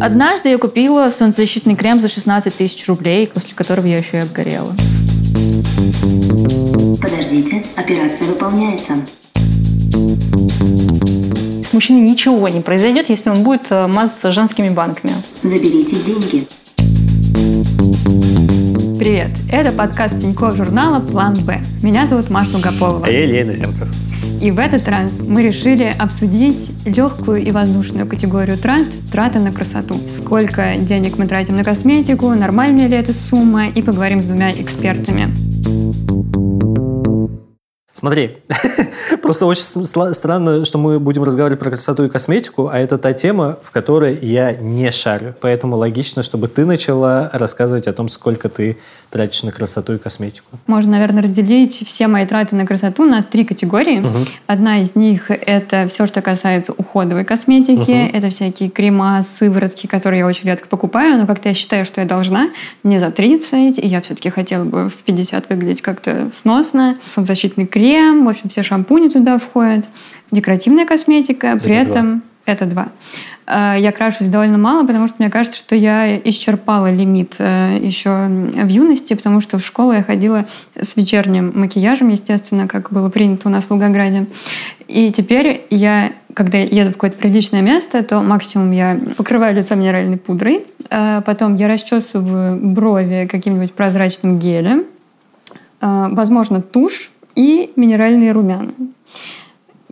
Однажды я купила солнцезащитный крем за 16 тысяч рублей, после которого я еще и обгорела. Подождите, операция выполняется. С мужчиной ничего не произойдет, если он будет э, мазаться женскими банками. Заберите деньги. Привет! Это подкаст Тинькофф журнала «План Б». Меня зовут Маша Лугополова. А я Илья Иноземцев. И в этот раз мы решили обсудить легкую и воздушную категорию трат – траты на красоту. Сколько денег мы тратим на косметику, нормальная ли эта сумма, и поговорим с двумя экспертами. Смотри, просто очень странно, что мы будем разговаривать про красоту и косметику, а это та тема, в которой я не шарю. Поэтому логично, чтобы ты начала рассказывать о том, сколько ты тратишь на красоту и косметику. Можно, наверное, разделить все мои траты на красоту на три категории. Угу. Одна из них — это все, что касается уходовой косметики. Угу. Это всякие крема, сыворотки, которые я очень редко покупаю, но как-то я считаю, что я должна. Мне за 30, и я все-таки хотела бы в 50 выглядеть как-то сносно. Солнцезащитный крем крем, в общем, все шампуни туда входят, декоративная косметика, это при этом два. это два. Э, я крашусь довольно мало, потому что мне кажется, что я исчерпала лимит э, еще в юности, потому что в школу я ходила с вечерним макияжем, естественно, как было принято у нас в Волгограде. И теперь я, когда еду в какое-то приличное место, то максимум я покрываю лицо минеральной пудрой, э, потом я расчесываю брови каким-нибудь прозрачным гелем, возможно, тушь, и минеральные румяна.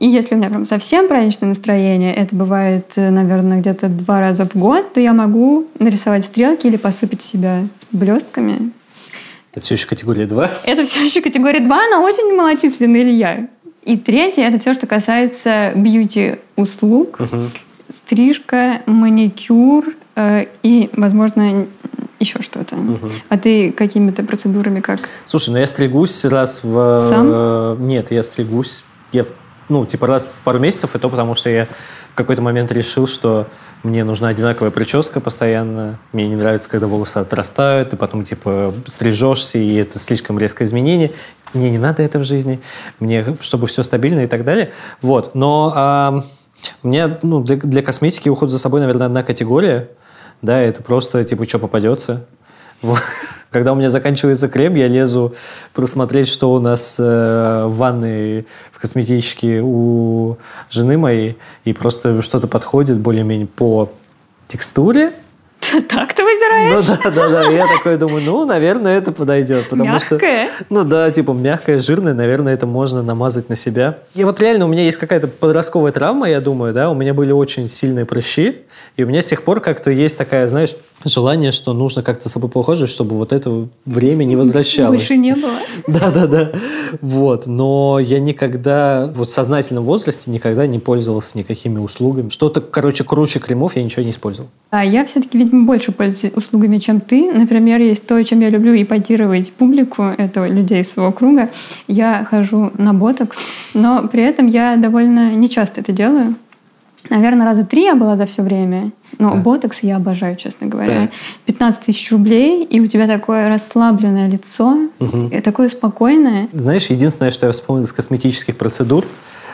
И если у меня прям совсем праздничное настроение, это бывает, э, наверное, где-то два раза в год, то я могу нарисовать стрелки или посыпать себя блестками. Это все еще категория 2? Это все еще категория 2, но очень малочисленный Илья. И третье, это все, что касается бьюти-услуг. Угу. Стрижка, маникюр э, и, возможно, еще что-то. Угу. А ты какими-то процедурами как? Слушай, ну я стригусь раз в... Сам? Э, нет, я стригусь, я, ну, типа раз в пару месяцев, и то потому что я в какой-то момент решил, что мне нужна одинаковая прическа постоянно. Мне не нравится, когда волосы отрастают, и потом, типа, стрижешься, и это слишком резкое изменение. Мне не надо это в жизни. Мне, чтобы все стабильно и так далее. Вот. Но а, у меня ну, для, для косметики уход за собой, наверное, одна категория – да, это просто, типа, что попадется. Когда у меня заканчивается крем, я лезу просмотреть, что у нас э, в ванной, в косметичке у жены моей, и просто что-то подходит более-менее по текстуре, Так ты выбираешь? Ну да, да, да. Я такой думаю, ну, наверное, это подойдет. Потому мягкое? Что, ну да, типа мягкое, жирное, наверное, это можно намазать на себя. И вот реально у меня есть какая-то подростковая травма, я думаю, да, у меня были очень сильные прыщи, и у меня с тех пор как-то есть такая, знаешь, желание, что нужно как-то с собой поухаживать, чтобы вот это время не возвращалось. Больше не было. Да, да, да. Вот. Но я никогда, вот в сознательном возрасте, никогда не пользовался никакими услугами. Что-то, короче, круче кремов я ничего не использовал. А я все-таки, видимо, больше пользуюсь услугами, чем ты. Например, есть то, чем я люблю ипотировать публику, это людей своего круга. Я хожу на ботокс, но при этом я довольно нечасто это делаю. Наверное, раза три я была за все время. Но да. ботокс я обожаю, честно говоря. Да. 15 тысяч рублей, и у тебя такое расслабленное лицо, угу. такое спокойное. Знаешь, единственное, что я вспомнил из косметических процедур,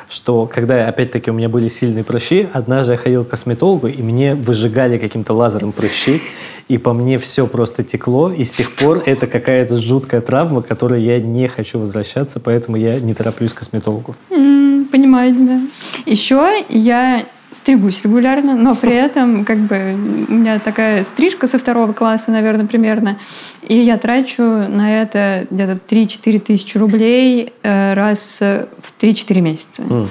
что когда, опять-таки, у меня были сильные прыщи, однажды я ходил к косметологу, и мне выжигали каким-то лазером прыщи, и по мне все просто текло, и с тех пор это какая-то жуткая травма, к которой я не хочу возвращаться, поэтому я не тороплюсь к косметологу. Понимаю, да. Еще я стригусь регулярно, но при этом как бы у меня такая стрижка со второго класса, наверное, примерно, и я трачу на это где-то 3-4 тысячи рублей э, раз в 3-4 месяца. Mm.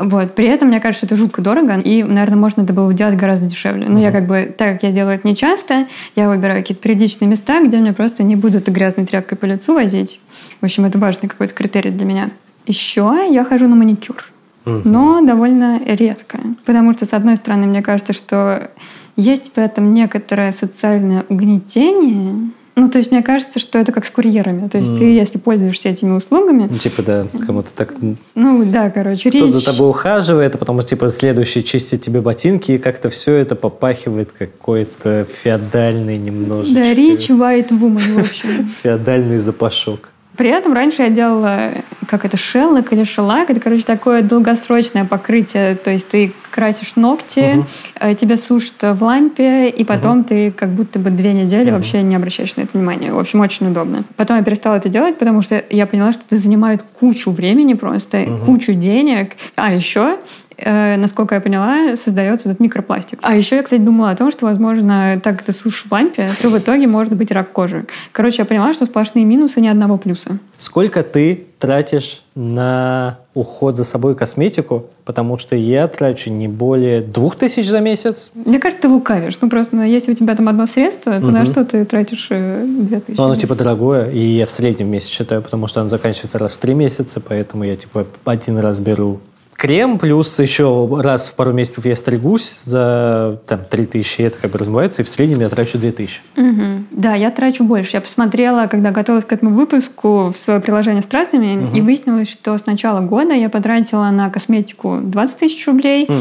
Вот. При этом, мне кажется, это жутко дорого, и, наверное, можно это было делать гораздо дешевле. Но mm-hmm. я как бы, так как я делаю это не часто, я выбираю какие-то приличные места, где мне просто не будут грязной тряпкой по лицу возить. В общем, это важный какой-то критерий для меня. Еще я хожу на маникюр но довольно редко. Потому что, с одной стороны, мне кажется, что есть в этом некоторое социальное угнетение, ну, то есть мне кажется, что это как с курьерами. То есть mm. ты, если пользуешься этими услугами... Ну, типа, да, кому-то так... Ну, да, короче, Кто речь... за тобой ухаживает, а потом, типа, следующий чистит тебе ботинки, и как-то все это попахивает какой-то феодальный немножечко... Да, рич white woman, в общем. Феодальный запашок. При этом раньше я делала, как это, шеллок или шеллак. Это, короче, такое долгосрочное покрытие. То есть ты красишь ногти, угу. тебя сушат в лампе, и потом угу. ты как будто бы две недели угу. вообще не обращаешь на это внимания. В общем, очень удобно. Потом я перестала это делать, потому что я поняла, что это занимает кучу времени просто, угу. кучу денег. А еще э, насколько я поняла, создается этот микропластик. А еще я, кстати, думала о том, что, возможно, так это сушишь в лампе, то в итоге может быть рак кожи. Короче, я поняла, что сплошные минусы, ни одного плюса. Сколько ты тратишь на уход за собой косметику, потому что я трачу не более двух тысяч за месяц. Мне кажется, ты лукавишь. Ну, просто ну, если у тебя там одно средство, то угу. на что ты тратишь э, две тысячи? Ну, оно типа дорогое, и я в среднем месяц считаю, потому что оно заканчивается раз в три месяца, поэтому я типа один раз беру крем, плюс еще раз в пару месяцев я стригусь за там, 3000, это как бы размывается, и в среднем я трачу 2000. Угу. Да, я трачу больше. Я посмотрела, когда готовилась к этому выпуску, в свое приложение с тратами, угу. и выяснилось, что с начала года я потратила на косметику 20 тысяч рублей, угу.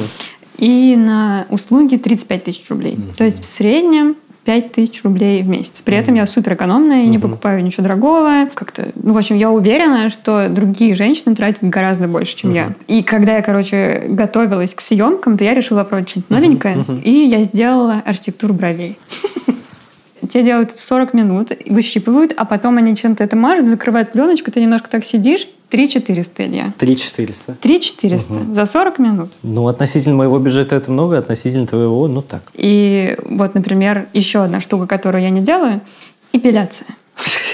и на услуги 35 тысяч рублей. Угу. То есть в среднем 5 тысяч рублей в месяц. При этом я супер экономная и не покупаю ничего дорогого. Как-то, ну, в общем, я уверена, что другие женщины тратят гораздо больше, чем я. И когда я, короче, готовилась к съемкам, то я решила попробовать что-нибудь новенькое, и я сделала архитектуру бровей. Те делают 40 минут, выщипывают, а потом они чем-то это мажут, закрывают пленочку, ты немножко так сидишь, 3 400, Илья. 3 400? 3 400 угу. за 40 минут. Ну, относительно моего бюджета это много, относительно твоего, ну так. И вот, например, еще одна штука, которую я не делаю – эпиляция.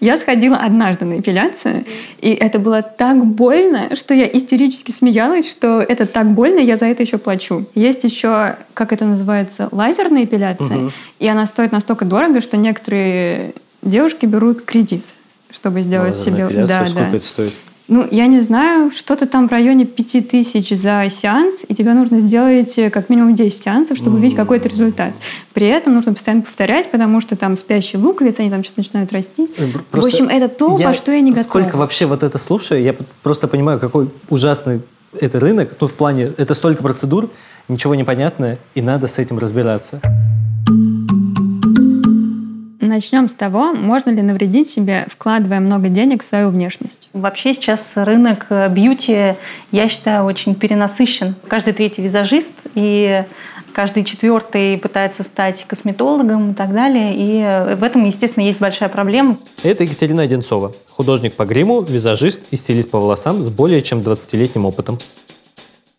Я сходила однажды на эпиляцию, и это было так больно, что я истерически смеялась, что это так больно, я за это еще плачу. Есть еще, как это называется, лазерная эпиляция, угу. и она стоит настолько дорого, что некоторые девушки берут кредит чтобы сделать себе... Да, Сколько да. это стоит? Ну, я не знаю, что-то там в районе 5000 за сеанс, и тебе нужно сделать э, как минимум 10 сеансов, чтобы увидеть какой-то результат. При этом нужно постоянно повторять, потому что там спящие луковицы, они там что-то начинают расти. Э, просто в общем, это то, я, по что я не готова. Сколько вообще вот это слушаю, я просто понимаю, какой ужасный это рынок. Ну, в плане, это столько процедур, ничего не понятно, и надо с этим разбираться. Начнем с того, можно ли навредить себе, вкладывая много денег в свою внешность. Вообще сейчас рынок э, бьюти, я считаю, очень перенасыщен. Каждый третий визажист и каждый четвертый пытается стать косметологом и так далее. И э, в этом, естественно, есть большая проблема. Это Екатерина Одинцова, художник по гриму, визажист и стилист по волосам с более чем 20-летним опытом.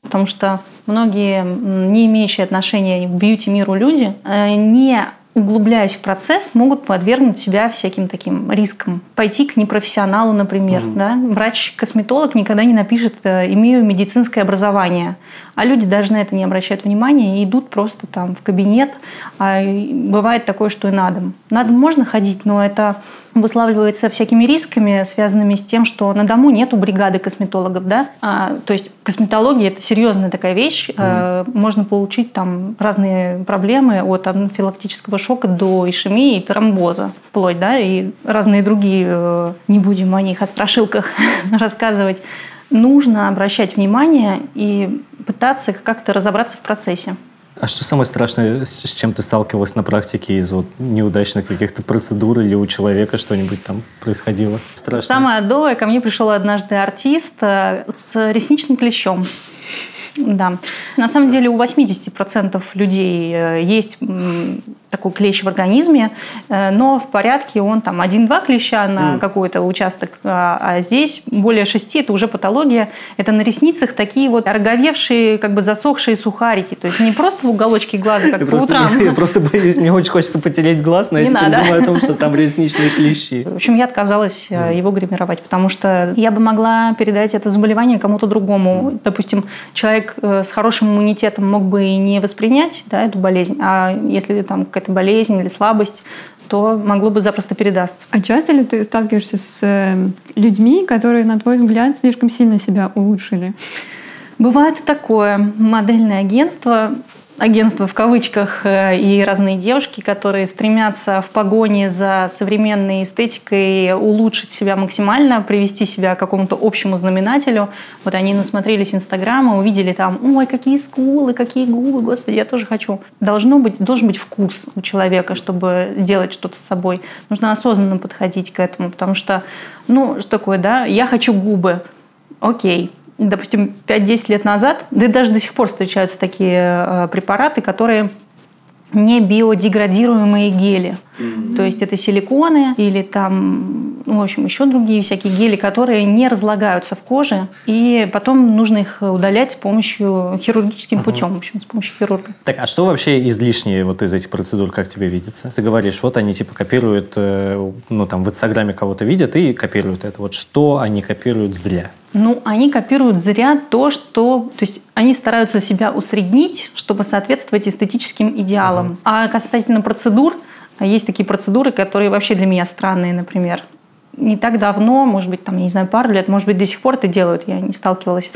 Потому что многие не имеющие отношения к бьюти-миру люди э, не углубляясь в процесс, могут подвергнуть себя всяким таким рискам. Пойти к непрофессионалу, например. Mm-hmm. Да? Врач-косметолог никогда не напишет э, «имею медицинское образование». А люди даже на это не обращают внимания и идут просто там в кабинет. А бывает такое, что и на дом. На дом можно ходить, но это обуславливается всякими рисками, связанными с тем, что на дому нету бригады косметологов, да, а, то есть косметология это серьезная такая вещь, mm. можно получить там разные проблемы от анафилактического шока до ишемии и тромбоза, вплоть, да, и разные другие, э, не будем о них, о страшилках рассказывать. Нужно обращать внимание и пытаться как-то разобраться в процессе. А что самое страшное, с чем ты сталкивалась на практике из вот неудачных каких-то процедур или у человека что-нибудь там происходило? Страшно. Самое адовое, ко мне пришел однажды артист э, с ресничным клещом. Да. На самом деле у 80% людей э, есть такой клещ в организме, э, но в порядке он там один-два клеща на mm. какой-то участок, а, а здесь более шести, это уже патология. Это на ресницах такие вот ороговевшие, как бы засохшие сухарики. То есть не просто в уголочке глаза, как я по просто, утрам. Я, просто боюсь, мне очень хочется потереть глаз, но я теперь надо. думаю о том, что там ресничные клещи. В общем, я отказалась mm. его гримировать, потому что я бы могла передать это заболевание кому-то другому. Допустим, человек э, с хорошим иммунитетом мог бы и не воспринять да, эту болезнь, а если там какая-то болезнь или слабость, то могло бы запросто передастся. А часто ли ты сталкиваешься с э, людьми, которые, на твой взгляд, слишком сильно себя улучшили? Бывает такое. Модельное агентство агентства в кавычках э, и разные девушки, которые стремятся в погоне за современной эстетикой улучшить себя максимально, привести себя к какому-то общему знаменателю. Вот они насмотрелись Инстаграма, увидели там, ой, какие скулы, какие губы, господи, я тоже хочу. Должно быть, должен быть вкус у человека, чтобы делать что-то с собой. Нужно осознанно подходить к этому, потому что, ну, что такое, да, я хочу губы, окей, допустим, 5-10 лет назад, да и даже до сих пор встречаются такие э, препараты, которые не биодеградируемые гели. Mm-hmm. То есть это силиконы или там, ну, в общем, еще другие всякие гели, которые не разлагаются в коже, и потом нужно их удалять с помощью хирургическим uh-huh. путем, в общем, с помощью хирурга. Так, а что вообще излишнее вот из этих процедур, как тебе видится? Ты говоришь, вот они типа копируют, э, ну там в Инстаграме кого-то видят и копируют это. Вот что они копируют зря? Ну, они копируют зря то, что... То есть они стараются себя усреднить, чтобы соответствовать эстетическим идеалам. Uh-huh. А касательно процедур, есть такие процедуры, которые вообще для меня странные, например. Не так давно, может быть, там, не знаю, пару лет, может быть, до сих пор это делают, я не сталкивалась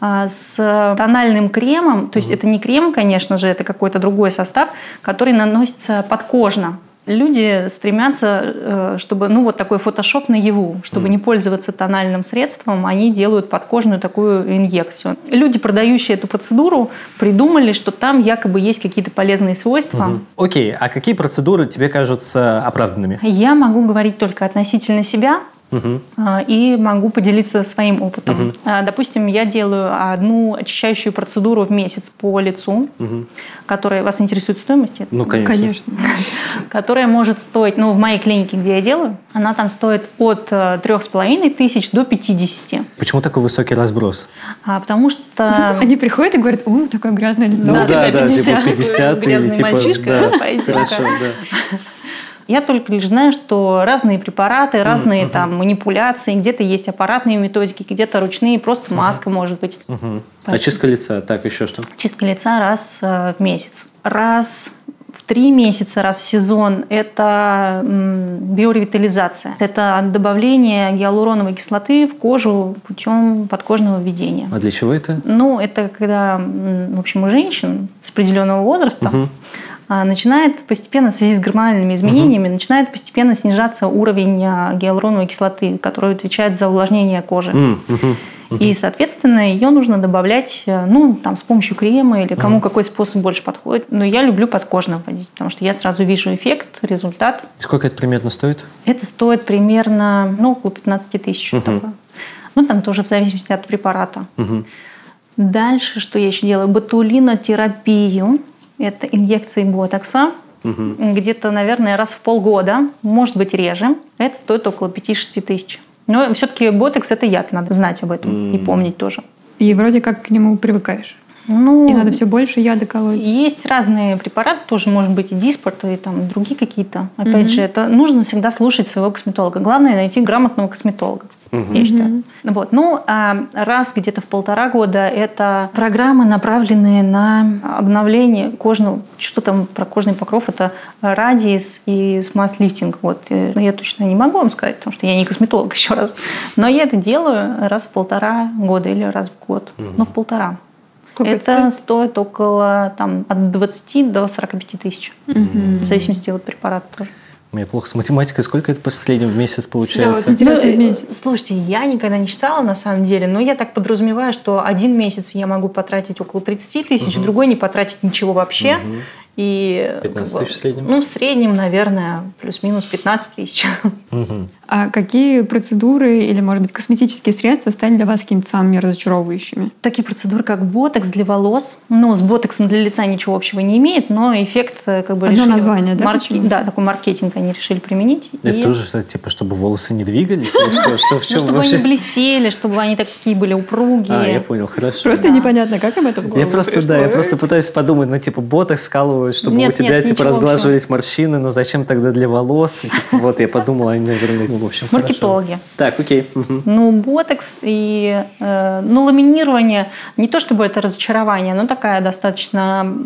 а, с тональным кремом, то есть mm-hmm. это не крем, конечно же, это какой-то другой состав, который наносится подкожно люди стремятся, э, чтобы, ну, вот такой фотошоп наяву, чтобы mm. не пользоваться тональным средством, они делают подкожную такую инъекцию. Люди, продающие эту процедуру, придумали, что там якобы есть какие-то полезные свойства. Окей, mm-hmm. okay. а какие процедуры тебе кажутся оправданными? Я могу говорить только относительно себя, Угу. И могу поделиться своим опытом. Угу. Допустим, я делаю одну очищающую процедуру в месяц по лицу, угу. которая вас интересует стоимость? Ну, конечно. конечно. Которая может стоить, ну, в моей клинике, где я делаю, она там стоит от э, трех с половиной тысяч до 50. Почему такой высокий разброс? А, потому что... Они приходят и говорят, о, такое грязное лицо. Ну, да, да, 50. типа 50. Грязный типа, мальчишка, да, Хорошо, да. Я только лишь знаю, что разные препараты, разные uh-huh. там манипуляции, где-то есть аппаратные методики, где-то ручные, просто маска uh-huh. может быть. Uh-huh. А чистка лица, так еще что? Чистка лица раз э, в месяц. Раз в три месяца, раз в сезон – это биоревитализация. Это добавление гиалуроновой кислоты в кожу путем подкожного введения. А для чего это? Ну, это когда, в общем, у женщин с определенного возраста угу начинает постепенно, в связи с гормональными изменениями, угу. начинает постепенно снижаться уровень а, гиалуроновой кислоты, которая отвечает за увлажнение кожи. Угу. И, соответственно, ее нужно добавлять, э, ну, там, с помощью крема или кому угу. какой способ больше подходит. Но я люблю подкожно вводить, потому что я сразу вижу эффект, результат. И сколько это примерно стоит? Это стоит примерно, ну, около 15 тысяч. Угу. Ну, там тоже в зависимости от препарата. Угу. Дальше, что я еще делаю? Ботулинотерапию. Это инъекции ботокса. Угу. Где-то, наверное, раз в полгода, может быть, реже. Это стоит около 5-6 тысяч. Но все-таки ботокс – это яд, надо знать об этом mm. и помнить тоже. И вроде как к нему привыкаешь. Ну, и надо все больше яда колоть. Есть разные препараты, тоже может быть и диспорт, и там другие какие-то. Опять угу. же, это нужно всегда слушать своего косметолога. Главное найти грамотного косметолога угу. я считаю. Вот. Ну, а раз где-то в полтора года это программы, направленные на обновление кожного, что там про кожный покров, это радиес и смаз-лифтинг. Вот. Э, я точно не могу вам сказать, потому что я не косметолог еще раз. Но я это делаю раз в полтора года или раз в год. Угу. Ну, в полтора. Сколько это стоит? стоит около там, от 20 до 45 тысяч. Угу. В зависимости от препарата тоже. У меня плохо с математикой. Сколько это по среднему в месяц получается? Да, вот ну, э, месяц. Слушайте, я никогда не считала на самом деле, но я так подразумеваю, что один месяц я могу потратить около 30 тысяч, угу. другой не потратить ничего вообще. Угу. И, 15 как бы, тысяч в среднем? Ну, в среднем, наверное, плюс-минус 15 тысяч. Угу. А какие процедуры или, может быть, косметические средства стали для вас какими-то самыми разочаровывающими? Такие процедуры, как ботокс для волос. Ну, с ботоксом для лица ничего общего не имеет, но эффект э, как бы Одно решили... название, да? Марки... Да, такой маркетинг они решили применить. Это и... тоже что типа, чтобы волосы не двигались? Что, что, в чем ну, чтобы вообще? они блестели, чтобы они такие были упругие. А, я понял, хорошо. Просто непонятно, как им это в голову Я просто, да, я просто пытаюсь подумать, ну, типа, ботокс скалывают, чтобы нет, у тебя, нет, типа, разглаживались общего. морщины, но зачем тогда для волос? Типа, вот, я подумала, они, наверное, ну, в общем, Маркетолог технологии. Так, окей. Угу. Ну, ботекс и э, ну, ламинирование, не то чтобы это разочарование, но такая достаточно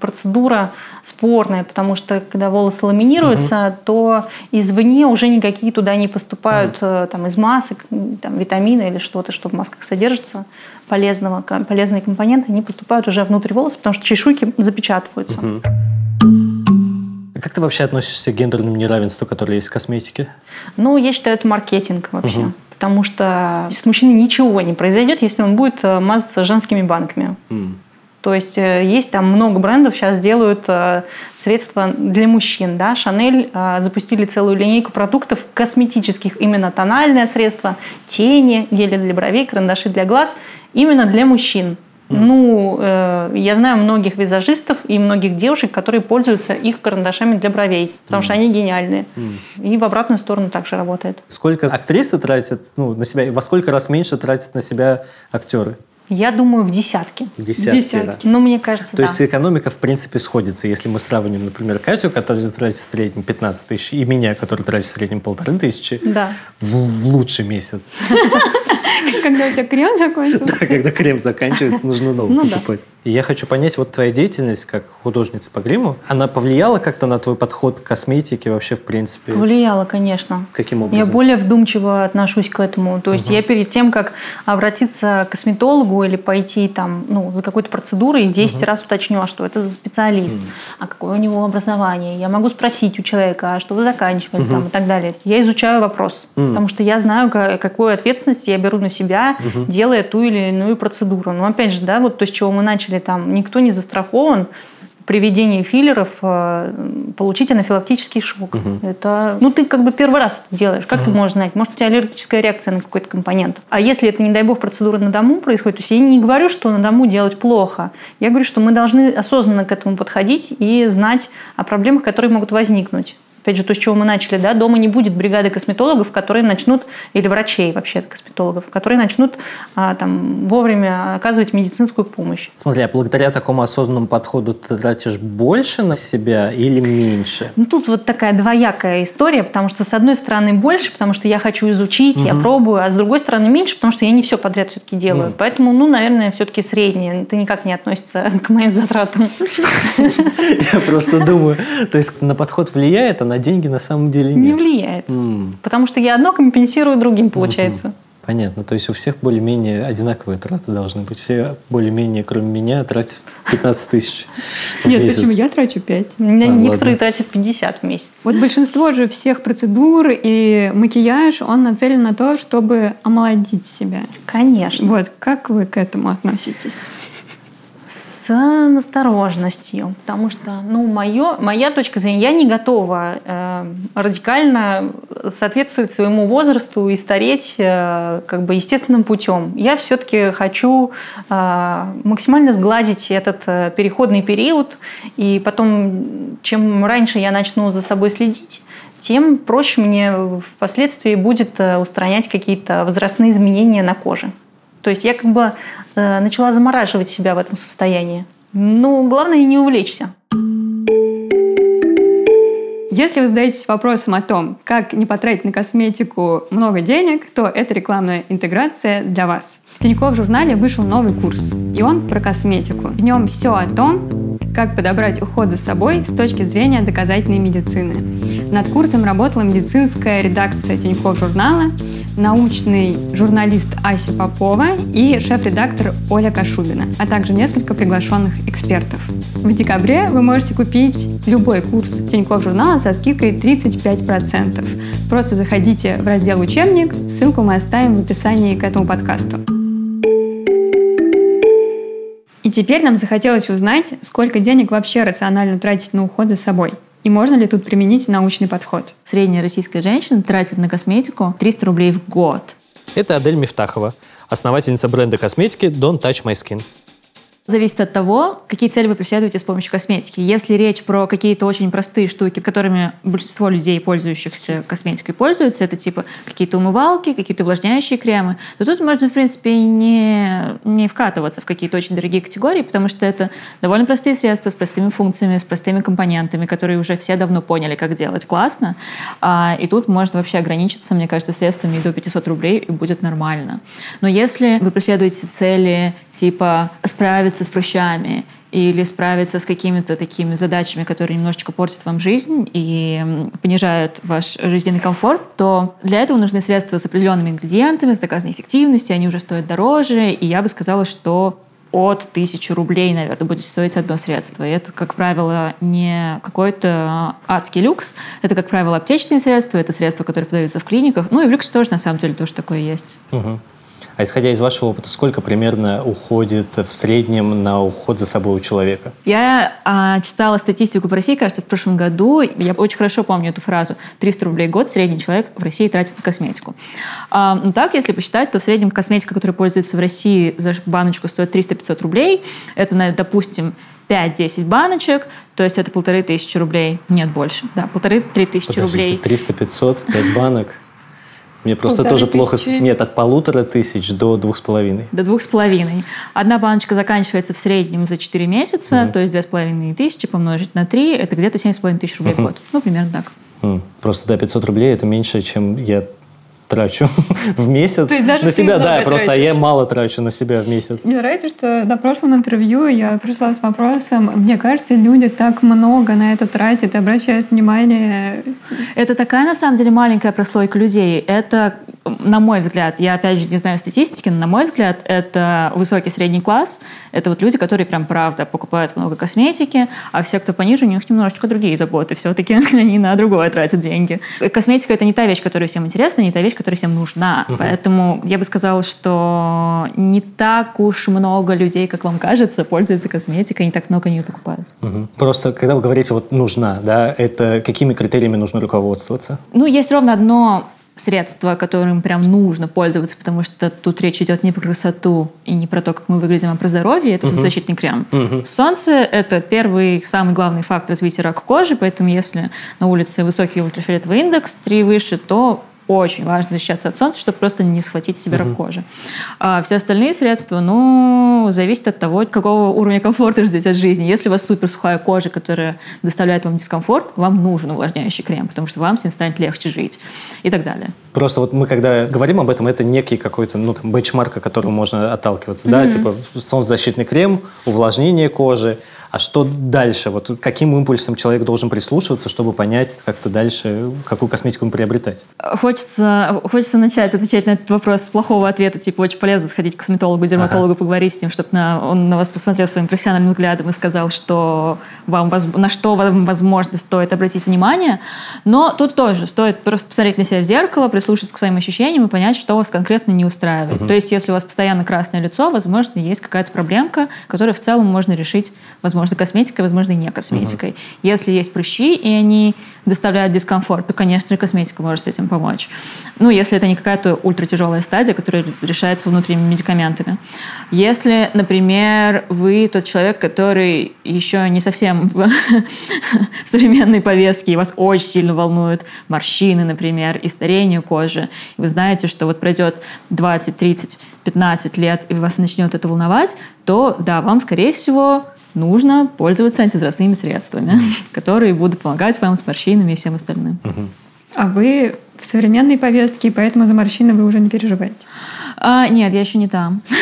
процедура спорная, потому что когда волосы ламинируются, то извне уже никакие туда не поступают э, там, из масок, там, витамины или что-то, что в масках содержится полезного, полезные компоненты, они поступают уже внутрь волоса, потому что чешуйки запечатываются. А Как ты вообще относишься к гендерному неравенству, которое есть в косметике? Ну, я считаю, это маркетинг вообще. Потому что с мужчиной ничего не произойдет, если он будет э, мазаться женскими банками. То есть э, есть там много брендов сейчас делают э, средства для мужчин. Да? Шанель э, запустили целую линейку продуктов косметических, именно тональное средство, тени, гели для бровей, карандаши для глаз, именно для мужчин. Ну, э, я знаю многих визажистов и многих девушек, которые пользуются их карандашами для бровей, потому что они гениальные. И в обратную сторону также работает. Сколько актрисы тратят ну, на себя, и во сколько раз меньше тратят на себя актеры? Я думаю, в десятки. Десятки, Десятки. раз. Ну, мне кажется, То да. есть экономика, в принципе, сходится. Если мы сравним, например, Катю, которая тратит в среднем 15 тысяч, и меня, который тратит в среднем полторы тысячи, Да. в, в лучший месяц. Когда у тебя крем закончился. А когда крем заканчивается, нужно новый Ну да. покупать. И я хочу понять, вот твоя деятельность как художница по гриму, она повлияла как-то на твой подход к косметике вообще, в принципе? Повлияло, конечно. Каким Я образом? более вдумчиво отношусь к этому. То есть я перед тем, как обратиться к косметологу или пойти там, ну, за какой-то процедурой, 10 раз уточню, а что это за специалист, а какое у него образование. Я могу спросить у человека, а что вы заканчивали там, и так далее. Я изучаю вопрос, потому что я знаю, ка- какую ответственность я беру на себя, делая ту или иную процедуру. Но опять же, да, вот то, с чего мы начали, там, никто не застрахован при введении филлеров э, получить анафилактический шок. Это, ну, ты как бы первый раз это делаешь. Как ты можешь знать? Может, у тебя аллергическая реакция на какой-то компонент. А если это, не дай бог, процедура на дому происходит, то есть я не говорю, что на дому делать плохо. Я говорю, что мы должны осознанно к этому подходить и знать о проблемах, которые могут возникнуть. Опять же, то, с чего мы начали, да, дома не будет бригады косметологов, которые начнут, или врачей вообще косметологов, которые начнут а, там, вовремя оказывать медицинскую помощь. Смотри, а благодаря такому осознанному подходу ты тратишь больше на себя или меньше? Ну, тут вот такая двоякая история, потому что, с одной стороны, больше, потому что я хочу изучить, я пробую, а с другой стороны, меньше, потому что я не все подряд все-таки делаю. Поэтому, ну, наверное, все-таки среднее. Это никак не относится к моим затратам. Я просто думаю, то есть на подход влияет, а на деньги на самом деле Не нет. влияет. М, Потому что я одно компенсирую другим, получается. Понятно, то есть у всех более-менее одинаковые траты должны быть. Все более-менее, кроме меня, тратят 15 тысяч в Нет, месяц. почему? Я трачу 5. У меня А, некоторые ладно. тратят 50 в месяц. Вот большинство же всех процедур и макияж, он нацелен на то, чтобы омолодить себя. Конечно. Вот, как вы к этому относитесь? С настороженностью, потому что, ну, моё, моя точка зрения, я не готова э, радикально соответствовать своему возрасту и стареть э, как бы естественным путем. Я все-таки хочу э, максимально сгладить этот э, переходный период, и потом, чем раньше я начну за собой следить, тем проще мне впоследствии будет э, устранять какие-то возрастные изменения на коже. То есть я как бы э, начала замораживать себя в этом состоянии. Ну, главное не увлечься. Если вы задаетесь вопросом о том, как не потратить на косметику много денег, то это рекламная интеграция для вас. В Тинькофф журнале вышел новый курс, и он про косметику. В нем все о том, как подобрать уход за собой с точки зрения доказательной медицины. Над курсом работала медицинская редакция Тинькофф журнала, научный журналист Ася Попова и шеф-редактор Оля Кашубина, а также несколько приглашенных экспертов. В декабре вы можете купить любой курс Тинькофф журнала со скидкой 35%. Просто заходите в раздел «Учебник», ссылку мы оставим в описании к этому подкасту. И теперь нам захотелось узнать, сколько денег вообще рационально тратить на уход за собой. И можно ли тут применить научный подход? Средняя российская женщина тратит на косметику 300 рублей в год. Это Адель Мифтахова, основательница бренда косметики Don't Touch My Skin. Зависит от того, какие цели вы преследуете с помощью косметики. Если речь про какие-то очень простые штуки, которыми большинство людей, пользующихся косметикой, пользуются, это типа какие-то умывалки, какие-то увлажняющие кремы, то тут можно, в принципе, не, не вкатываться в какие-то очень дорогие категории, потому что это довольно простые средства с простыми функциями, с простыми компонентами, которые уже все давно поняли, как делать классно. А, и тут можно вообще ограничиться, мне кажется, средствами до 500 рублей, и будет нормально. Но если вы преследуете цели типа справиться с прыщами или справиться с какими-то такими задачами, которые немножечко портят вам жизнь и понижают ваш жизненный комфорт, то для этого нужны средства с определенными ингредиентами, с доказанной эффективностью, они уже стоят дороже, и я бы сказала, что от тысячи рублей, наверное, будет стоить одно средство. И это, как правило, не какой-то адский люкс. Это, как правило, аптечные средства, это средства, которые продаются в клиниках. Ну и в люксе тоже, на самом деле, тоже такое есть. Мгм. А исходя из вашего опыта, сколько примерно уходит в среднем на уход за собой у человека? Я а, читала статистику по России, кажется, в прошлом году. Я очень хорошо помню эту фразу. 300 рублей в год средний человек в России тратит на косметику. А, ну так, если посчитать, то в среднем косметика, которая пользуется в России за баночку, стоит 300-500 рублей. Это, наверное, допустим, 5-10 баночек, то есть это полторы тысячи рублей. Нет, больше. Да, полторы-три тысячи рублей. 300-500, 5 банок. Мне просто Полторы тоже плохо... тысячи. Нет, от полутора тысяч до двух с половиной. До двух с половиной. Одна баночка заканчивается в среднем за 4 месяца, то есть две с половиной тысячи помножить на 3, это где-то семь с половиной тысяч рублей в год. Ну, примерно так. Просто, да, 500 рублей – это меньше, чем я трачу в месяц. То есть даже на ты себя, да, просто тратишь. я мало трачу на себя в месяц. Мне нравится, что на прошлом интервью я пришла с вопросом, мне кажется, люди так много на это тратят и обращают внимание. Это такая, на самом деле, маленькая прослойка людей. Это, на мой взгляд, я опять же не знаю статистики, но на мой взгляд, это высокий средний класс. Это вот люди, которые прям правда покупают много косметики, а все, кто пониже, у них немножечко другие заботы. Все-таки они на другое тратят деньги. Косметика — это не та вещь, которая всем интересна, не та вещь, которая всем нужна. Поэтому я бы сказала, что не так уж много людей, как вам кажется, пользуются косметикой, не так много нее покупают. Мгм. Просто, когда вы говорите вот «нужна», да, это какими критериями нужно руководствоваться? Ну, есть ровно одно средство, которым прям нужно пользоваться, потому что тут речь идет не про красоту и не про то, как мы выглядим, а про здоровье. Это солнцезащитный крем. Солнце – это первый, самый главный факт развития рака кожи, поэтому если на улице высокий ультрафиолетовый индекс, 3 и выше, то очень важно защищаться от солнца, чтобы просто не схватить себе рак кожи. А все остальные средства, ну, зависит от того, какого уровня комфорта ждете от жизни. Если у вас супер сухая кожа, которая доставляет вам дискомфорт, вам нужен увлажняющий крем, потому что вам с ним станет легче жить и так далее. Просто вот мы, когда говорим об этом, это некий какой-то, ну, бенчмарк, от которого можно отталкиваться, да, типа солнцезащитный крем, увлажнение кожи. А что дальше? Вот каким импульсом человек должен прислушиваться, чтобы понять как-то дальше, какую косметику ему приобретать? Хочется, хочется начать отвечать на этот вопрос с плохого ответа, типа очень полезно сходить к косметологу, дерматологу, поговорить с ним, чтобы на, он на вас посмотрел своим профессиональным взглядом и сказал, что вам, на что вам, возможно, стоит обратить внимание. Но тут тоже стоит просто посмотреть на себя в зеркало, прислушаться к своим ощущениям и понять, что вас конкретно не устраивает. То есть, если у вас постоянно красное лицо, возможно, есть какая-то проблемка, которую в целом можно решить, возможно, косметикой, возможно, и не косметикой. Если есть прыщи, и они доставляют дискомфорт, то, конечно же, косметика может с этим помочь. Ну, если это не какая-то ультратяжелая стадия, которая решается внутренними медикаментами. Если, например, вы тот человек, который еще не совсем в, в современной повестке, и вас очень сильно волнуют морщины, например, и старение кожи, и вы знаете, что вот пройдет 20, 30, 15 лет, и вас начнет это волновать, то, да, вам, скорее всего, нужно пользоваться антивозрастными средствами, которые будут помогать вам с морщинами и всем остальным. А вы в современной повестке, и поэтому за морщины вы уже не переживаете. А, нет, я еще не там.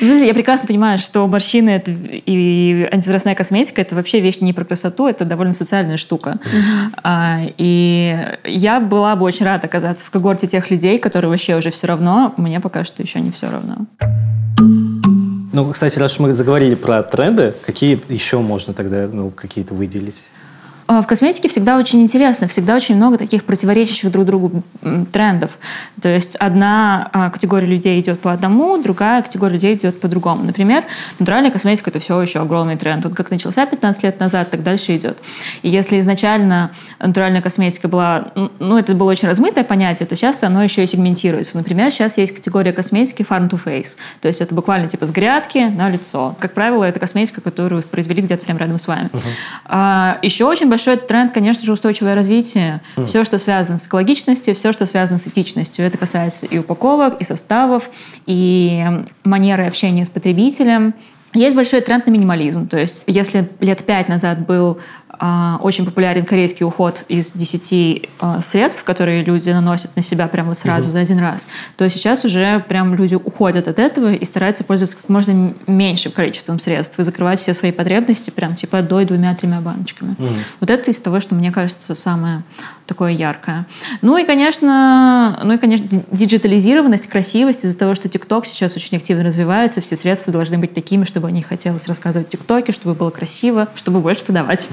Я прекрасно понимаю, что морщины это и антивозрастная косметика это вообще вещь не про красоту, это довольно социальная штука. А, и я была бы очень рада оказаться в когорте тех людей, которые вообще уже все равно, мне пока что еще не все равно. Ну, кстати, раз уж мы заговорили про тренды, какие еще можно тогда, ну, какие-то выделить? А, В косметике всегда очень интересно, всегда очень много таких противоречащих друг другу трендов. То есть одна а, категория людей идет по одному, другая категория людей идет по другому. Например, натуральная косметика – это все еще огромный тренд. Он как начался 15 лет назад, так дальше идет. И если изначально натуральная косметика была, ну, это было очень размытое понятие, то сейчас оно еще и сегментируется. Например, сейчас есть категория косметики farm to face. То есть это буквально типа с грядки на лицо. Как правило, это косметика, которую произвели где-то прямо рядом с вами. А, еще очень большой тренд, конечно же, устойчивое развитие. Все, что связано с экологичностью, все, что связано с этичностью. Это касается и упаковок, и составов, и манеры общения с потребителем. Есть большой тренд на минимализм. То есть, если лет пять назад был очень популярен корейский уход из 10 а, средств, которые люди наносят на себя прямо вот сразу за один раз, то сейчас уже прям люди уходят от этого и стараются пользоваться как можно меньшим количеством средств и закрывать все свои потребности прям типа одной, двумя-тремя баночками. Вот это из того, что мне кажется самое такое яркое. Ну и, конечно, ну и, конечно, ди- диджитализированность, красивость из-за того, что ТикТок сейчас очень активно развивается, все средства должны быть такими, чтобы о них хотелось рассказывать в ТикТоке, чтобы было красиво, чтобы больше продавать.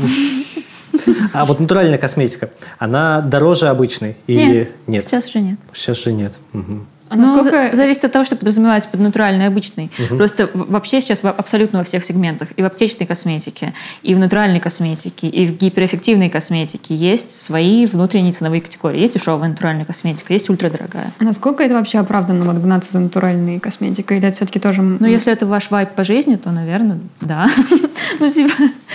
А вот натуральная косметика, она дороже обычной или Нет, нет? сейчас уже нет. Сейчас же нет. Мгм. Ну, насколько- за- зависит от того, что подразумевается под натуральный и обычный. Просто в- вообще сейчас во- абсолютно во всех сегментах, и в аптечной косметике, и в натуральной косметике, и в гиперэффективной косметике есть свои внутренние ценовые категории. Есть дешевая натуральная косметика, есть ультрадорогая. А насколько это вообще оправданно, вот гнаться за натуральной косметикой? Или это все-таки тоже... Ну, если это ваш вайп по жизни, то, наверное, да. Ну, типа,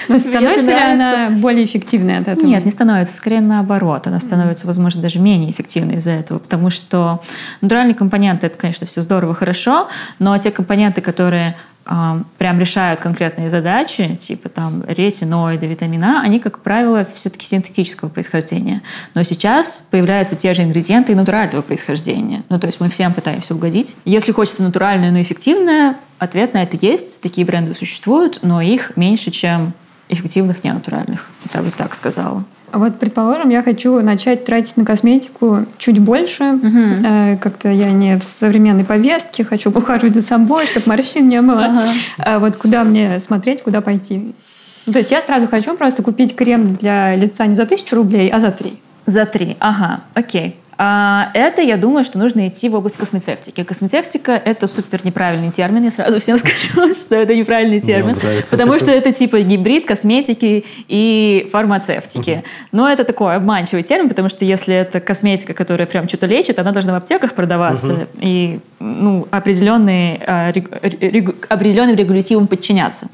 ну, становится ли она более эффективной от этого? Нет, не становится. Скорее наоборот. Она становится, возможно, даже менее эффективной из-за этого. Потому что натуральные компоненты, это, конечно, все здорово, хорошо, но те компоненты, которые а, прям решают конкретные задачи, типа там ретиноиды, витамина, они, как правило, все-таки синтетического происхождения. Но сейчас появляются те же ингредиенты и натурального происхождения. Ну, то есть мы всем пытаемся угодить. Если хочется натуральное, но эффективное, ответ на это есть. Такие бренды существуют, но их меньше, чем эффективных ненатуральных. Я бы так сказала. А Вот, предположим, я хочу начать тратить на косметику чуть больше. Э, Как-то я не в современной повестке, хочу ухаживать за собой, чтобы морщин не было. А вот куда мне смотреть, куда пойти? Ну, То есть я сразу хочу просто купить крем для лица не за тысячу рублей, а за три. За три, ага, окей. А это, я думаю, что нужно идти в область космецевтики. Космецевтика — это супер неправильный термин. Я сразу всем скажу, что это неправильный термин. Потому такой. что это типа гибрид косметики и фармацевтики. Но это такой обманчивый термин, потому что если это косметика, которая прям что-то лечит, она должна в аптеках продаваться и ну, определенные, а, рег- рег- определенным регулятивам подчиняться.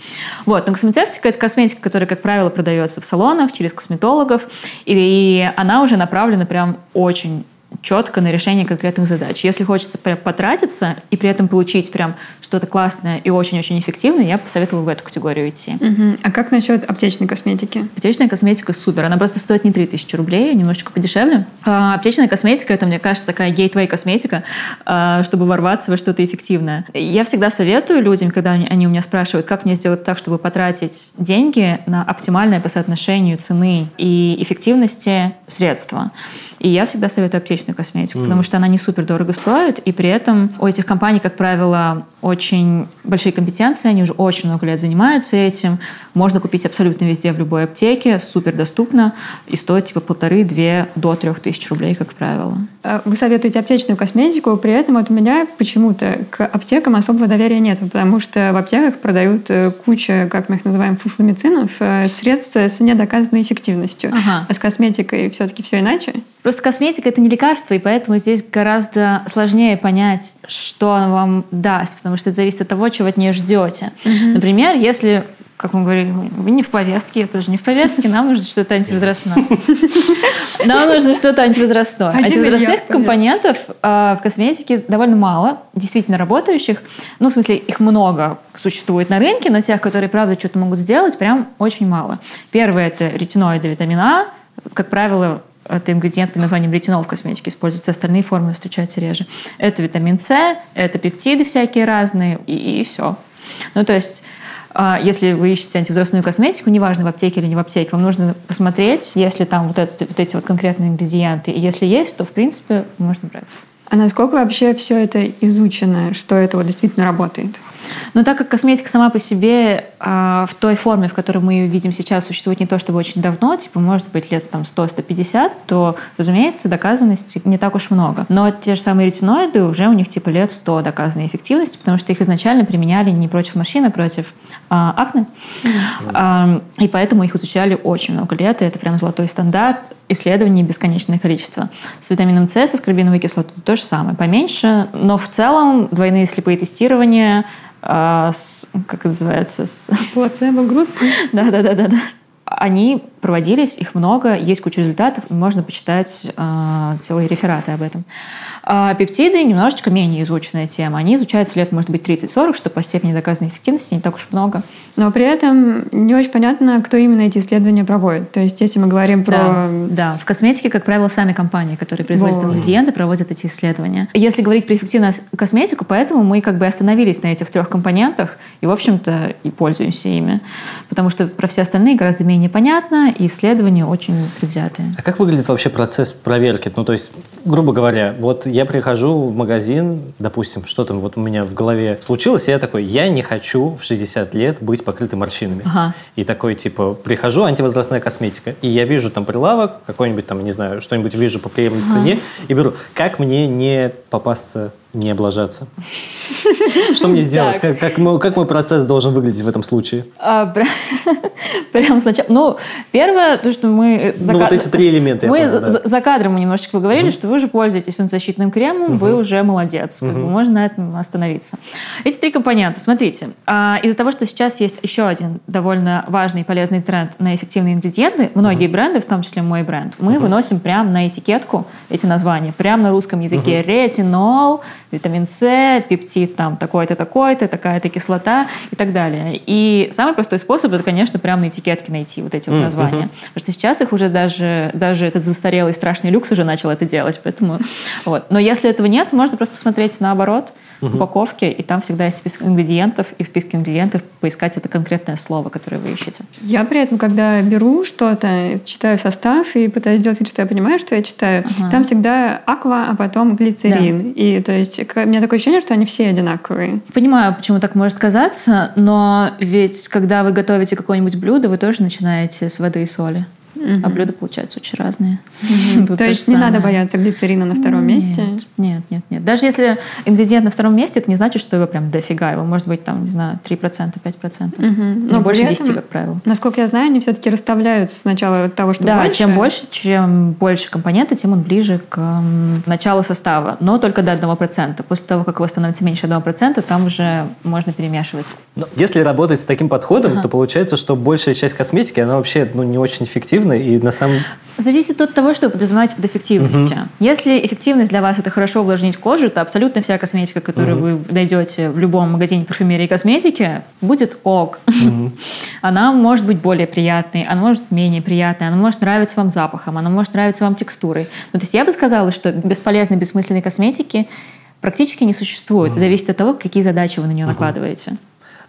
Вот. Но космецевтика — это косметика, которая, как правило, продается в салонах через косметологов, и, и она уже направлена прям очень четко на решение конкретных задач. Если хочется прям потратиться и при этом получить прям что-то классное и очень-очень эффективное, я посоветовала в эту категорию идти. Мгм. А как насчет аптечной косметики? Аптечная косметика супер. Она просто стоит не 3000 рублей, немножечко подешевле. А, аптечная косметика, это, мне кажется, такая гейтвей косметика, а, чтобы ворваться во что-то эффективное. Я всегда советую людям, когда они, они у меня спрашивают, как мне сделать так, чтобы потратить деньги на оптимальное по соотношению цены и эффективности средства. И я всегда советую аптечную косметику, потому что она не супер дорого стоит, и при этом у этих компаний, как правило, очень большие компетенции, они уже очень много лет занимаются этим. Можно купить абсолютно везде, в любой аптеке, супер доступно, и стоит типа полторы-две до трех тысяч рублей, как правило. А Вы советуете аптечную косметику, при этом вот у меня почему-то к аптекам особого доверия нет, потому что в аптеках продают э, куча, как мы их называем, фуфломицинов, э, средств с недоказанной эффективностью. Ага. А с косметикой все-таки все иначе? Просто косметика — это не лекарство, и поэтому здесь гораздо сложнее понять, что она вам даст, потому что это зависит от того, чего вы от нее ждете. Например, если как мы говорили, вы не в повестке, я тоже не в повестке, нам нужно что-то антивозрастное. Нам нужно что-то антивозрастное. Антивозрастных компонентов а, в косметике довольно мало, действительно работающих. Ну, в смысле, их много существует на рынке, но тех, которые, правда, что-то могут сделать, прям очень мало. Первое – это ретиноиды витамина А. Как правило, это ингредиент под названием ретинол в косметике используется, остальные формы встречаются реже. Это витамин С, это пептиды всякие разные, и, все. Ну, то есть, а, если вы ищете антивозрастную косметику, неважно, в аптеке или не в аптеке, вам нужно посмотреть, если там вот, это, вот эти вот конкретные ингредиенты. И если есть, то, в принципе, можно брать. А насколько вообще все это изучено, что это вот действительно работает? Но так как косметика сама по себе а, в той форме, в которой мы ее видим сейчас, существует не то чтобы очень давно, типа, может быть, лет там 100-150, то, разумеется, доказанности не так уж много. Но те же самые ретиноиды уже у них типа лет 100 доказанной эффективности, потому что их изначально применяли не против морщин, а против а, акне. А, и поэтому их изучали очень много лет, и это прям золотой стандарт. Исследований бесконечное количество. С витамином С, со скорбиновой кислотой то же самое, поменьше, но в целом двойные слепые тестирования а, с, как это называется, с, Плацебо группы? да, да, да, да, да. Они проводились, их много, есть куча результатов, можно почитать э, целые рефераты об этом. А пептиды немножечко менее изученная тема. Они изучаются лет, может быть, 30-40, что по степени доказанной эффективности не так уж много. Но при этом не очень понятно, кто именно эти исследования проводит. То есть, если мы говорим про... Да, да. в косметике, как правило, сами компании, которые производят Вот. ингредиенты, проводят эти исследования. Если говорить про эффективную косметику, поэтому мы как бы остановились на этих трех компонентах и, в общем-то, и пользуемся ими. Потому что про все остальные гораздо менее понятно, и исследования очень предвзятые. А как выглядит вообще процесс проверки? Ну, то есть, грубо говоря, вот я прихожу в магазин, допустим, что там вот у меня в голове случилось, и я такой, я не хочу в 60 лет быть покрытым морщинами. Ага. И такой, типа, прихожу, антивозрастная косметика, и я вижу там прилавок, какой-нибудь там, не знаю, что-нибудь вижу по приемлемой цене, и беру. Как мне не попасться, не облажаться? Что мне сделать? Как, как мой, как мой процесс должен выглядеть в этом случае? А, прям, прям сначала. Ну, первое, то, что мы... за Ну, вот ка- эти три элемента Мы понял, да. за, за кадром мы немножечко поговорили, что вы уже пользуетесь солнцезащитным кремом, вы уже молодец. Как бы можно на этом остановиться. Эти три компонента. Смотрите, а, из-за того, что сейчас есть еще один довольно важный и полезный тренд на эффективные ингредиенты, многие бренды, в том числе мой бренд, мы выносим прямо на этикетку эти названия, прямо на русском языке. Ретинол, витамин С, пептид там такой-то, такой-то, такая-то кислота и так далее. И самый простой способ это, конечно, прямо на этикетке найти вот эти вот названия. Потому что сейчас их уже даже, даже этот застарелый страшный люкс уже начал это делать. Поэтому, вот. Но если этого нет, можно просто посмотреть наоборот упаковки, и там всегда есть список ингредиентов, и в списке ингредиентов поискать это конкретное слово, которое вы ищете. Я при этом, когда беру что-то, читаю состав и пытаюсь сделать вид, что я понимаю, что я читаю, там всегда аква, а потом глицерин. И то есть к- у меня такое ощущение, что они все одинаковые. Понимаю, почему так может казаться, но ведь когда вы готовите какое-нибудь блюдо, вы тоже начинаете с воды и соли. А блюда получаются очень разные. То есть не надо бояться глицерина на втором месте. Нет, нет, нет. Даже если ингредиент на втором месте, это не значит, что его прям дофига. Его может быть там, не знаю, 3%, 5%. Мгм. Но Но больше при 10, этом, как правило. Насколько я знаю, они все-таки расставляют сначала от того, что да, больше. чем больше, чем больше компонента, тем он ближе к началу состава. Но только до 1%. После того, как его становится меньше 1%, там уже можно перемешивать. Но если работать с таким подходом, то получается, что большая часть косметики, она вообще ну, не очень эффективна, и на самом Зависит от того, что вы подразумеваете под эффективностью. Если эффективность для вас это хорошо увлажнить кожу, то абсолютно вся косметика, которую вы найдете в любом магазине парфюмерии и косметики, будет ок. Она может быть более приятной, она может быть менее приятной, она может нравиться вам запахом, она может нравиться вам текстурой. Ну, то есть я бы сказала, что бесполезной, бессмысленной косметики практически не существует. Зависит от того, какие задачи вы на нее накладываете.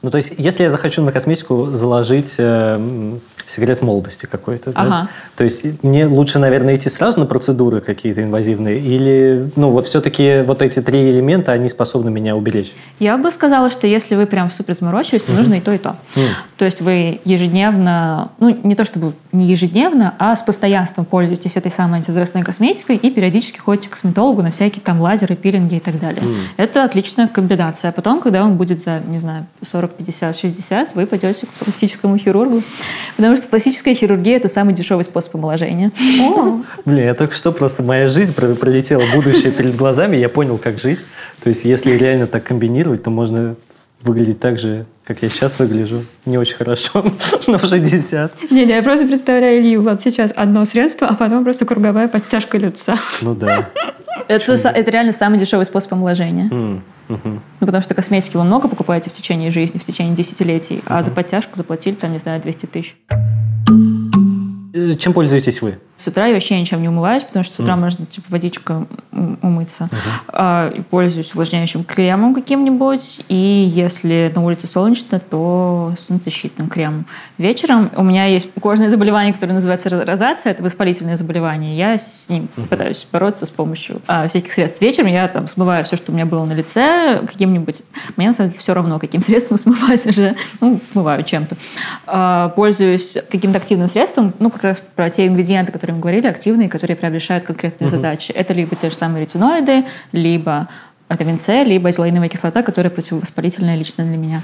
Ну, то есть, если я захочу на косметику заложить э, секрет молодости какой-то, да, Ага. то есть мне лучше, наверное, идти сразу на процедуры какие-то инвазивные, или, ну, вот все-таки вот эти три элемента, они способны меня уберечь? Я бы сказала, что если вы прям супер заморочились, то нужно и то, и то. То есть вы ежедневно, ну не то чтобы не ежедневно, а с постоянством пользуетесь этой самой антивозрастной косметикой и периодически ходите к косметологу на всякие там лазеры, пилинги и так далее. Это отличная комбинация. А потом, когда вам будет за, не знаю, 40, 50, 60, вы пойдете к пластическому хирургу. Потому что пластическая хирургия – это самый дешевый способ омоложения. Блин, я только что просто моя жизнь про- пролетела, будущее перед глазами, я понял, как жить. То есть, если реально так комбинировать, то можно выглядеть так же, как я сейчас выгляжу. Не очень хорошо, но в 60. Не, не, я просто представляю Илью вот сейчас одно средство, а потом просто круговая подтяжка лица. Ну да. Это, это реально самый дешевый способ омоложения. Ну, потому что косметики вы много покупаете в течение жизни, в течение десятилетий, а за подтяжку заплатили, там, не знаю, 200 тысяч. Э, Чем пользуетесь вы? С утра я вообще ничем не умываюсь, потому что с утра можно, типа, водичкой ум- умыться. А, и пользуюсь увлажняющим кремом каким-нибудь. И если на улице солнечно, то солнцезащитным кремом. Вечером у меня есть кожное заболевание, которое называется ро- розация. Это воспалительное заболевание. Я с ним пытаюсь бороться с помощью а, всяких средств. Вечером я там смываю все, что у меня было на лице, каким-нибудь... Мне, на самом деле, все равно, каким средством смывать уже. Ну, смываю чем-то. А, пользуюсь каким-то активным средством, ну, как раз про те ингредиенты, которые мы говорили, активные, которые прям решают конкретные задачи. Это либо те же самые ретиноиды, либо витамин С, либо азелаиновая кислота, которая противовоспалительная лично для меня.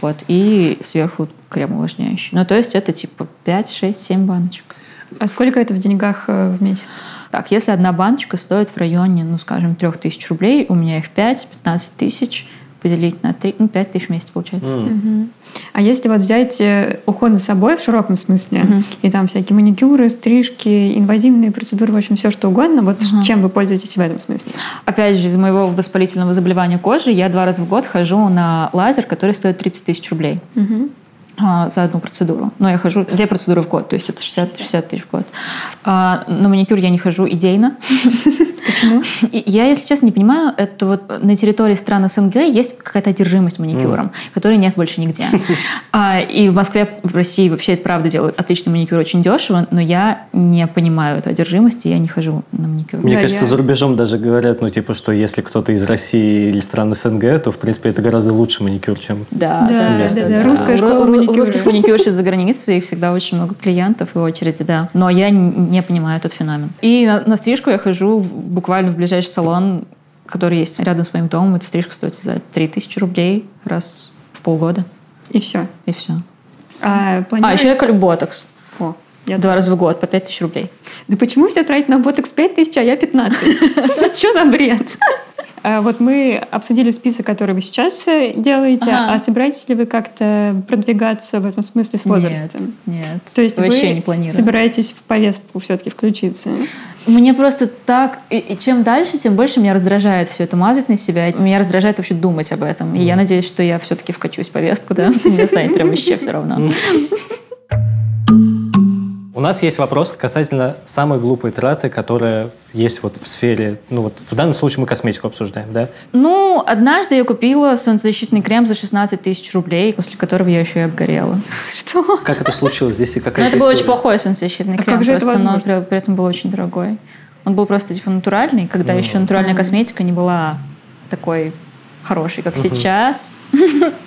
Вот. И сверху крем увлажняющий. Ну, то есть это типа 5, 6, 7 баночек. А сколько это в деньгах э, в месяц? Так, если одна баночка стоит в районе, ну, скажем, 3000 рублей, у меня их 5, 15 тысяч, поделить на 3, ну, 5 тысяч в месяц получается. А если вот взять э, уход за собой в широком смысле, и там всякие маникюры, стрижки, инвазивные процедуры, в общем, все что угодно, вот чем вы пользуетесь в этом смысле? Опять же, из-за моего воспалительного заболевания кожи я два раза в год хожу на лазер, который стоит 30 тысяч рублей. а, за одну процедуру. Но я хожу две процедуры в год, то есть это 60, 60 тысяч в год. А, на маникюр я не хожу идейно. Почему? Я, если честно, не понимаю, это вот на территории стран СНГ есть какая-то одержимость маникюром, которой нет больше нигде. А, и в Москве, в России вообще это правда делают отличный маникюр очень дешево, но я не понимаю эту одержимость, и я не хожу на маникюр. Мне Да, кажется, я- за рубежом даже говорят, ну, типа, что если кто-то из России или стран СНГ, то, в принципе, это гораздо лучше маникюр, чем... Да, Да, да, да, да. Русская школа Маникюра. Русских маникюрщиц за границей, их всегда очень много клиентов и очереди, да. Но я не понимаю этот феномен. И на, на стрижку я хожу в- буквально в ближайший салон, который есть рядом с моим домом. Эта стрижка стоит, не знаю, 3000 рублей раз в полгода. И все. И все. А, А, планируете- еще я колю ботокс. О, я Два раза в год по 5000 рублей. Да почему все тратят на ботокс 5 тысяч, а я 15? Что за бред? А, Вот мы обсудили список, который вы сейчас э, делаете, Ага. а собираетесь ли вы как-то продвигаться в этом смысле с возрастом? Нет, нет. То есть вообще вы не планирую. собираетесь в повестку все-таки включиться? Мне просто так... И, и чем дальше, тем больше меня раздражает все это мазать на себя. Меня раздражает вообще думать об этом. И я надеюсь, что я все-таки вкачусь в повестку, да? Мне станет прям вообще все равно. У нас есть вопрос касательно самой глупой траты, которая есть вот в сфере... Ну, вот в данном случае мы косметику обсуждаем, да? Ну, однажды я купила солнцезащитный крем за 16 тысяч рублей, после которого я еще и обгорела. Что? Как это случилось здесь и какая это был очень плохой солнцезащитный А крем, просто, но возможно? при, этом был очень дорогой. Он был просто типа натуральный, когда Ну. еще натуральная косметика не была такой хорошей, как сейчас.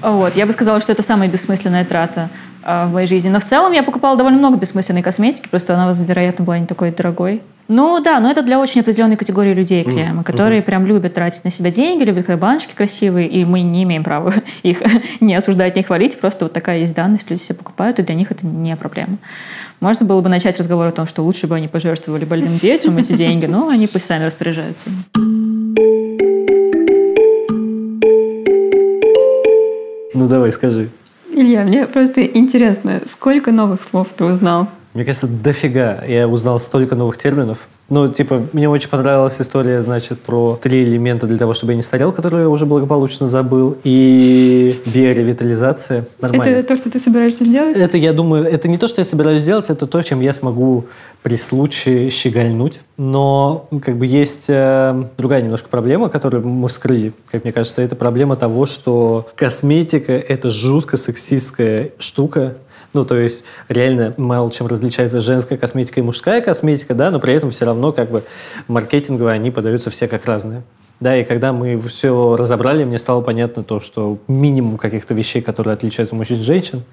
Вот, я бы сказала, что это самая бессмысленная трата а, в моей жизни. Но в целом я покупала довольно много бессмысленной косметики, просто она, вероятно, была не такой дорогой. Ну да, но это для очень определенной категории людей кремы, которые прям любят тратить на себя деньги, любят, когда баночки красивые, и мы не имеем права их не осуждать, не хвалить, просто вот такая есть данность, люди себе покупают, и для них это не проблема. Можно было бы начать разговор о том, что лучше бы они пожертвовали больным детям эти деньги, но они пусть сами распоряжаются. Ну, давай, скажи. Илья, мне просто интересно, сколько новых слов ты узнал? Мне кажется, дофига. Я узнал столько новых терминов. Ну, типа, мне очень понравилась история, значит, про три элемента для того, чтобы я не старел, которые я уже благополучно забыл, и биоревитализация. Нормально. Это то, что ты собираешься сделать? Это, я думаю, это не то, что я собираюсь сделать, это то, чем я смогу при случае щегольнуть. Но как бы есть э, другая немножко проблема, которую мы вскрыли, как мне кажется. Это проблема того, что косметика – это жутко сексистская штука. Ну, то есть, реально мало чем различается женская косметика и мужская косметика, да, но при этом все равно как бы маркетингово они подаются все как разные. Да, и когда мы все разобрали, мне стало понятно то, что минимум каких-то вещей, которые отличаются мужчин и женщин,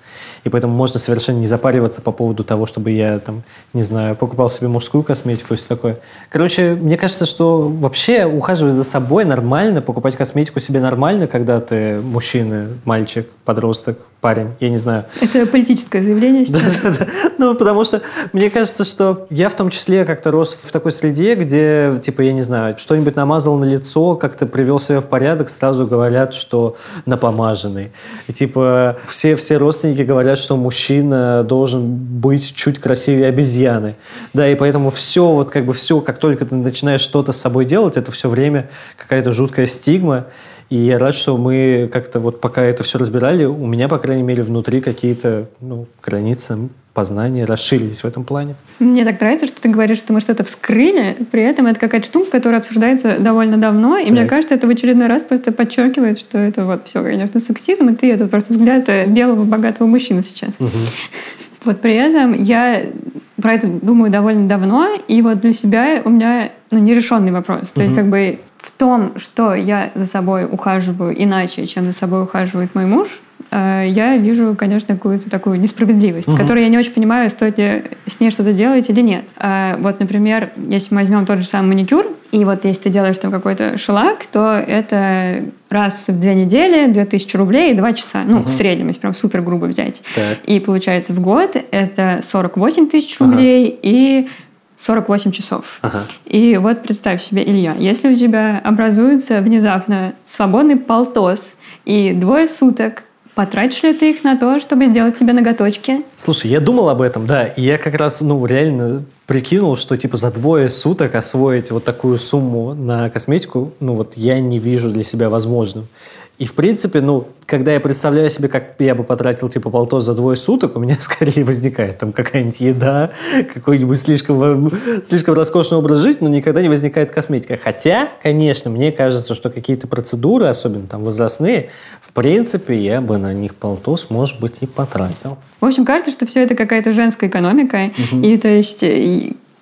и поэтому можно совершенно не запариваться по поводу того, чтобы я там, не знаю, покупал себе мужскую косметику и все такое. Короче, мне кажется, что вообще ухаживать за собой нормально, покупать косметику себе нормально, когда ты мужчина, мальчик, подросток, парень, я не знаю. Это политическое заявление сейчас. Да-да-да. Ну, потому что мне кажется, что я в том числе как-то рос в такой среде, где, типа, я не знаю, что-нибудь намазал на лицо, как-то привел себя в порядок, сразу говорят, что напомаженный. И, типа, все, все родственники говорят, что мужчина должен быть чуть красивее обезьяны. Да, и поэтому все, вот как бы все, как только ты начинаешь что-то с собой делать, это все время какая-то жуткая стигма. И я рад, что мы как-то вот пока это все разбирали, у меня, по крайней мере, внутри какие-то ну, границы познания расширились в этом плане. Мне так нравится, что ты говоришь, что мы что-то вскрыли, при этом это какая-то штука, которая обсуждается довольно давно, и мне Так. кажется, это в очередной раз просто подчеркивает, что это вот все, конечно, сексизм, и ты это просто взгляд э, белого богатого мужчины сейчас. Вот при этом я про это думаю довольно давно, и вот для себя у меня ну, нерешенный вопрос. То есть как бы в том, что я за собой ухаживаю иначе, чем за собой ухаживает мой муж, я вижу, конечно, какую-то такую несправедливость, с которой я не очень понимаю, стоит ли с ней что-то делать или нет. Э, Вот, например, если мы возьмем тот же самый маникюр, и вот если ты делаешь там какой-то шелак, то это раз в две недели 2000 рублей и 2 часа. Ну, в среднем, если прям супер грубо взять. Так. И получается в год это 48 тысяч рублей и 48 часов. Ага. И вот представь себе, Илья, если у тебя образуется внезапно свободный полтос и двое суток, потратишь ли ты их на то, чтобы сделать себе ноготочки? Слушай, я думал об этом, да, и я как раз, ну, реально прикинул, что, типа, за двое суток освоить вот такую сумму на косметику, ну, вот я не вижу для себя возможным. И, в принципе, ну, когда я представляю себе, как я бы потратил, типа, полтос за двое суток, у меня скорее возникает там какая-нибудь еда, какой-нибудь слишком, слишком роскошный образ жизни, но никогда не возникает косметика. Хотя, конечно, мне кажется, что какие-то процедуры, особенно там возрастные, в принципе, я бы на них полтос, может быть, и потратил. В общем, кажется, что все это какая-то женская экономика. И то есть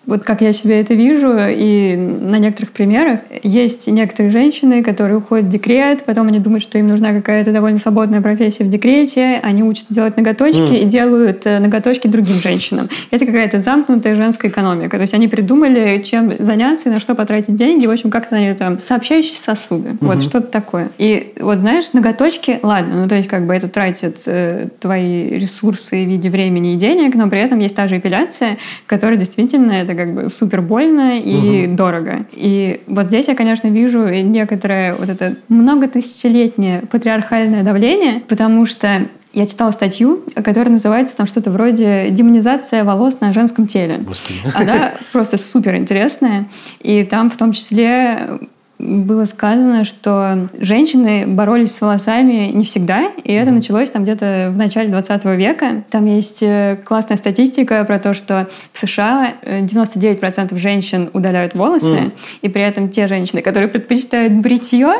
вот как я себе это вижу, и на некоторых примерах есть некоторые женщины, которые уходят в декрет, потом они думают, что им нужна какая-то довольно свободная профессия в декрете, они учатся делать ноготочки Mm. и делают э, ноготочки другим женщинам. Это какая-то замкнутая женская экономика. То есть они придумали, чем заняться и на что потратить деньги. В общем, как-то они там сообщающиеся сосуды. Вот что-то такое. И вот знаешь, ноготочки, ладно, ну то есть как бы это тратит э, твои ресурсы в виде времени и денег, но при этом есть та же эпиляция, которая действительно это как бы супер больно и дорого. И вот здесь я, конечно, вижу некоторое вот это многотысячелетнее патриархальное давление, потому что я читала статью, которая называется там что-то вроде «Демонизация волос на женском теле». Господи. Она просто супер интересная. И там в том числе было сказано, что женщины боролись с волосами не всегда, и это началось там где-то в начале 20 века. Там есть э, классная статистика про то, что в США э, 99% женщин удаляют волосы, и при этом те женщины, которые предпочитают бритье,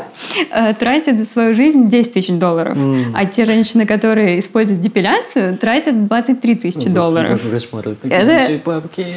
э, тратят за свою жизнь 10 тысяч долларов, а те женщины, которые используют депиляцию, тратят 23 тысячи долларов. Это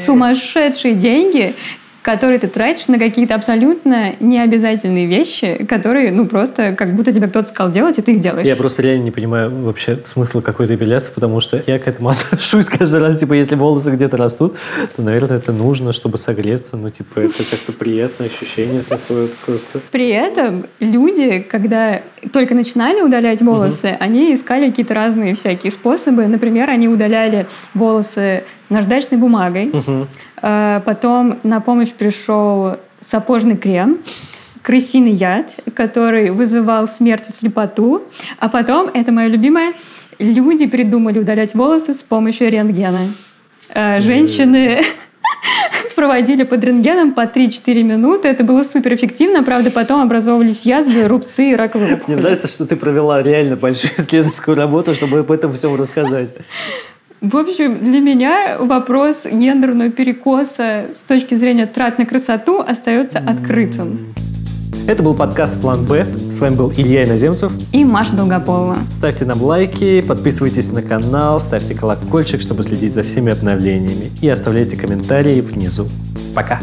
сумасшедшие деньги, которые ты тратишь на какие-то абсолютно необязательные вещи, которые, ну, просто как будто тебе кто-то сказал делать, и ты их делаешь. Я просто реально не понимаю вообще смысла какой-то эпиляции, потому что я к этому отношусь каждый раз, типа, если волосы где-то растут, то, наверное, это нужно, чтобы согреться, ну, типа, это как-то приятное ощущение такое просто. При этом люди, когда только начинали удалять волосы, они искали какие-то разные всякие способы. Например, они удаляли волосы наждачной бумагой. Э, Потом на помощь пришел сапожный крем, крысиный яд, который вызывал смерть и слепоту. А потом, это мое любимое, люди придумали удалять волосы с помощью рентгена. Э, Женщины проводили под рентгеном по 3-4 минуты. Это было супер эффективно. Правда, потом образовывались язвы, рубцы и раковые Мне опухоли. нравится, что ты провела реально большую исследовательскую работу, чтобы об этом всем рассказать. В общем, для меня вопрос гендерного перекоса с точки зрения трат на красоту остается открытым. Это был подкаст «План Б». С вами был Илья Иноземцев. И Маша Долгополова. Ставьте нам лайки, подписывайтесь на канал, ставьте колокольчик, чтобы следить за всеми обновлениями. И оставляйте комментарии внизу. Пока!